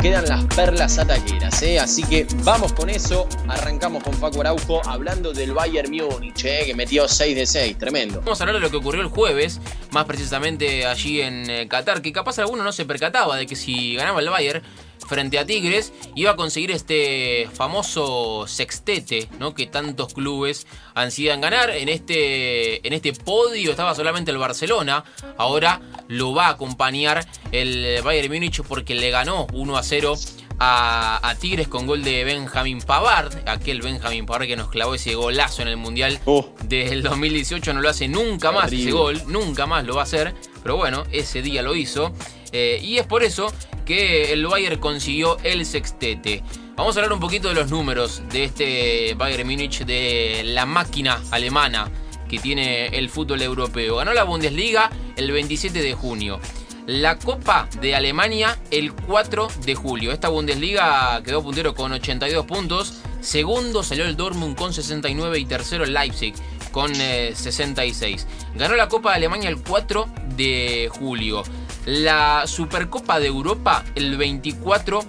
Quedan las perlas ataqueras, ¿eh? así que vamos con eso. Arrancamos con Paco Araujo hablando del Bayern Múnich, ¿eh? que metió 6 de 6, tremendo. Vamos a hablar de lo que ocurrió el jueves, más precisamente allí en eh, Qatar, que capaz alguno no se percataba de que si ganaba el Bayern frente a Tigres iba a conseguir este famoso sextete, ¿no? Que tantos clubes ansían ganar. En este, en este podio estaba solamente el Barcelona. Ahora lo va a acompañar el Bayern Múnich porque le ganó 1 a 0 a, a, Tigres con gol de Benjamin Pavard, aquel Benjamin Pavard que nos clavó ese golazo en el Mundial Oh. del 2018, no lo hace nunca más ese gol, nunca más lo va a hacer, pero bueno, ese día lo hizo. Eh, y es por eso que el Bayern consiguió el sextete. Vamos a hablar un poquito de los números de este Bayern Múnich, de la máquina alemana que tiene el fútbol europeo. Ganó la Bundesliga el 27 de junio. La Copa de Alemania el 4 de julio. Esta Bundesliga quedó puntero con 82 puntos. Segundo salió el Dortmund con 69 y tercero el Leipzig con eh, 66. Ganó la Copa de Alemania el 4 de julio. La Supercopa de Europa el 24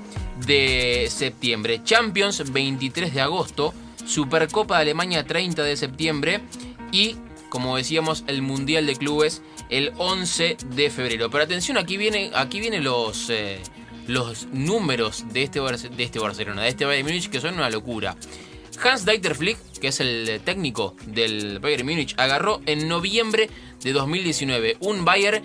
de septiembre. Champions 23 de agosto. Supercopa de Alemania 30 de septiembre. Y, como decíamos, el Mundial de Clubes el 11 de febrero. Pero atención, aquí vienen aquí viene los, eh, los números de este, de este Barcelona, de este Bayern Múnich, que son una locura. Hans Dieter Flick, que es el técnico del Bayern Múnich, agarró en noviembre de 2019 un Bayern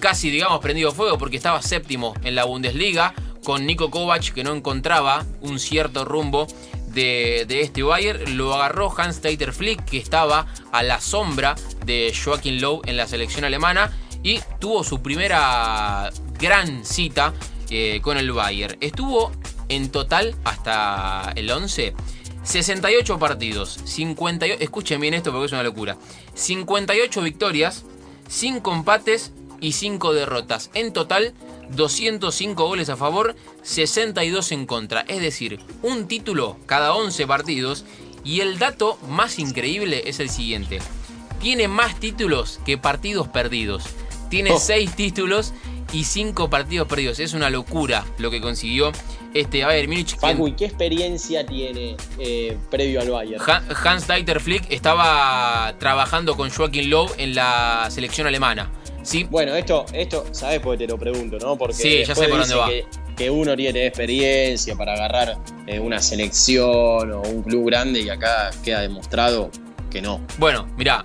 casi, digamos, prendido fuego porque estaba séptimo en la Bundesliga con Nico Kovac que no encontraba un cierto rumbo de, este Bayern. Lo agarró Hans Dieter Flick, que estaba a la sombra de Joachim Löw en la selección alemana y tuvo su primera gran cita eh, con el Bayern. Estuvo en total hasta el 11 68 partidos, 58, escuchen bien esto porque es una locura. 58 victorias, 5 empates y 5 derrotas. En total 205 goles a favor, 62 en contra. Es decir, un título cada 11 partidos. Y el dato más increíble es el siguiente. Tiene más títulos que partidos perdidos. Tiene Oh. 6 títulos y 5 partidos perdidos. Es una locura lo que consiguió este Bayern Múnich. Paco, ¿y qué experiencia tiene eh, previo al Bayern? Han- Hans Dieter Flick estaba trabajando con Joachim Löw en la selección alemana. ¿sí? Bueno, esto, esto, ¿sabes por qué te lo pregunto, no? Porque Sí, ya sé por dónde Que, que uno tiene experiencia para agarrar eh, una selección o un club grande y acá queda demostrado que no. Bueno, mirá,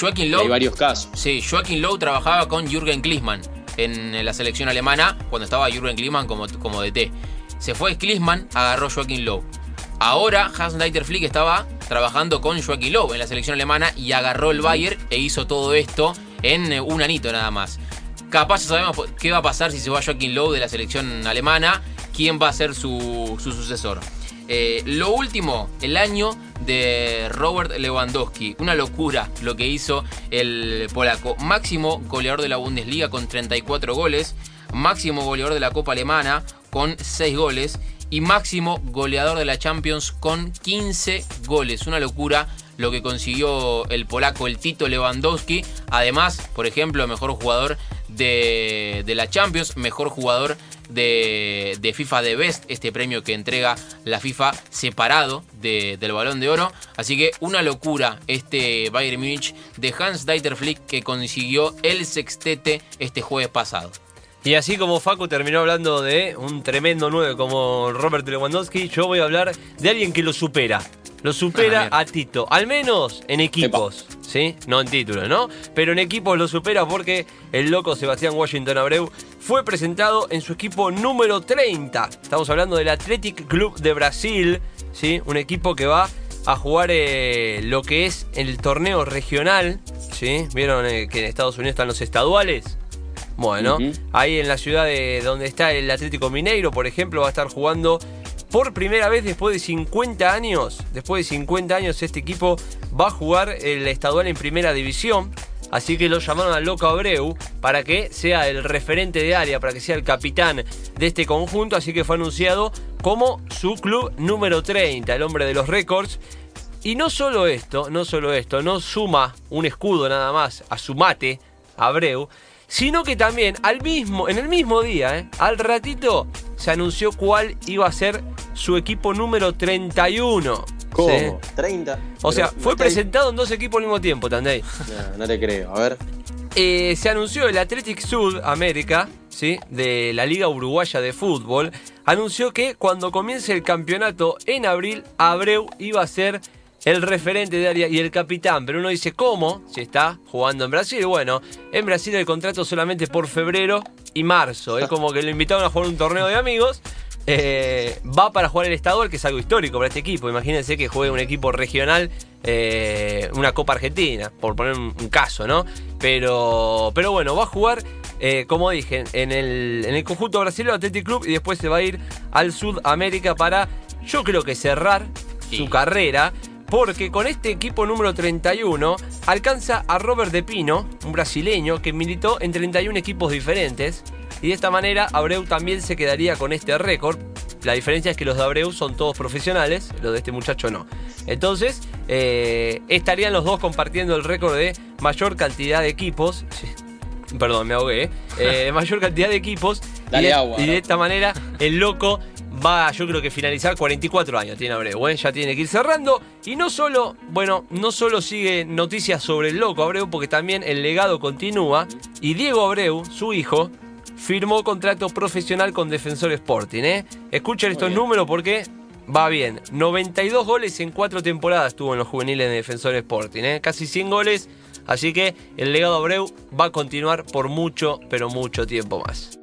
Joachim Hay Löw, varios casos. sí, Joachim Löw trabajaba con Jürgen Klinsmann en la selección alemana cuando estaba Jürgen Klinsmann como, como DT. Se fue Klinsmann, agarró Joachim Löw. Ahora Hans Dieter Flick estaba trabajando con Joachim Löw en la selección alemana y agarró el Bayern e hizo todo esto en eh, un anito nada más. Capaz ya sabemos qué va a pasar si se va Joaquín Lowe de la selección alemana, quién va a ser su, su sucesor. Eh, lo último, el año de Robert Lewandowski. Una locura lo que hizo el polaco. Máximo goleador de la Bundesliga con 34 goles. Máximo goleador de la Copa Alemana con 6 goles. Y máximo goleador de la Champions con 15 goles. Una locura lo que consiguió el polaco, el Tito Lewandowski. Además, por ejemplo, mejor jugador de, de la Champions, mejor jugador de, de FIFA de Best, este premio que entrega la FIFA separado de- del balón de oro. Así que una locura este Bayern Múnich de Hans Dieter Flick que consiguió el sextete este jueves pasado. Y así como Facu terminó hablando de un tremendo 9 como Robert Lewandowski, yo voy a hablar de alguien que lo supera. Lo Ah, supera mierda. a Tito, al menos en equipos, ¿sí? No en títulos, ¿no? Pero en equipos lo supera porque el loco Sebastián Washington Abreu fue presentado en su equipo número 30. Estamos hablando del Athletic Club de Brasil, ¿sí? Un equipo que va a jugar eh, lo que es el torneo regional, ¿sí? ¿Vieron eh, que en Estados Unidos están los estaduales? Bueno, ahí en la ciudad de donde está el Atlético Mineiro, por ejemplo, va a estar jugando por primera vez después de 50 años. Después de 50 años este equipo va a jugar el estadual en primera división. Así que lo llamaron al Loco Abreu para que sea el referente de área, para que sea el capitán de este conjunto. Así que fue anunciado como su club número 30, el hombre de los récords. Y no solo esto, no solo esto, no suma un escudo nada más a su mate, Abreu, sino que también al mismo, en el mismo día, ¿eh? al ratito, se anunció cuál iba a ser su equipo número 31. ¿Cómo? ¿sí? 30. O sea, fue no presentado en dos equipos al mismo tiempo, Tandey. No, no te creo. A ver. Eh, se anunció el Athletic Sud América, ¿sí? de la Liga Uruguaya de Fútbol, anunció que cuando comience el campeonato en abril, Abreu iba a ser el referente de área y el capitán. Pero uno dice, ¿cómo? Si está jugando en Brasil. Y Bueno, en Brasil el contrato solamente por febrero y marzo. Es como que lo invitaron a jugar un torneo de amigos. Eh, va para jugar el estadual, que es algo histórico para este equipo. Imagínense que juegue un equipo regional, eh, una Copa Argentina, por poner un, un caso, ¿no? Pero, pero bueno, va a jugar, eh, como dije, en el, en el conjunto brasileño Athletic Club y después se va a ir al Sudamérica para, yo creo que cerrar Sí. su carrera. Porque con este equipo número 31 alcanza a Robert De Pino, un brasileño que militó en 31 equipos diferentes. Y de esta manera Abreu también se quedaría con este récord. La diferencia es que los de Abreu son todos profesionales, los de este muchacho no. Entonces, eh, estarían los dos compartiendo el récord de mayor cantidad de equipos. Perdón, me ahogué. ¿eh? Eh, mayor cantidad de equipos. Dale y, de, agua, y de esta manera, el loco va, yo creo que finalizar 44 años tiene Abreu, ¿eh? ya tiene que ir cerrando. Y no solo, bueno, no solo sigue noticias sobre el loco Abreu, porque también el legado continúa. Y Diego Abreu, su hijo, firmó contrato profesional con Defensor Sporting. ¿eh? Escuchen estos bien. números porque va bien. 92 goles en 4 temporadas tuvo en los juveniles de Defensor Sporting. ¿eh? Casi 100 goles. Así que el legado Abreu va a continuar por mucho, pero mucho tiempo más.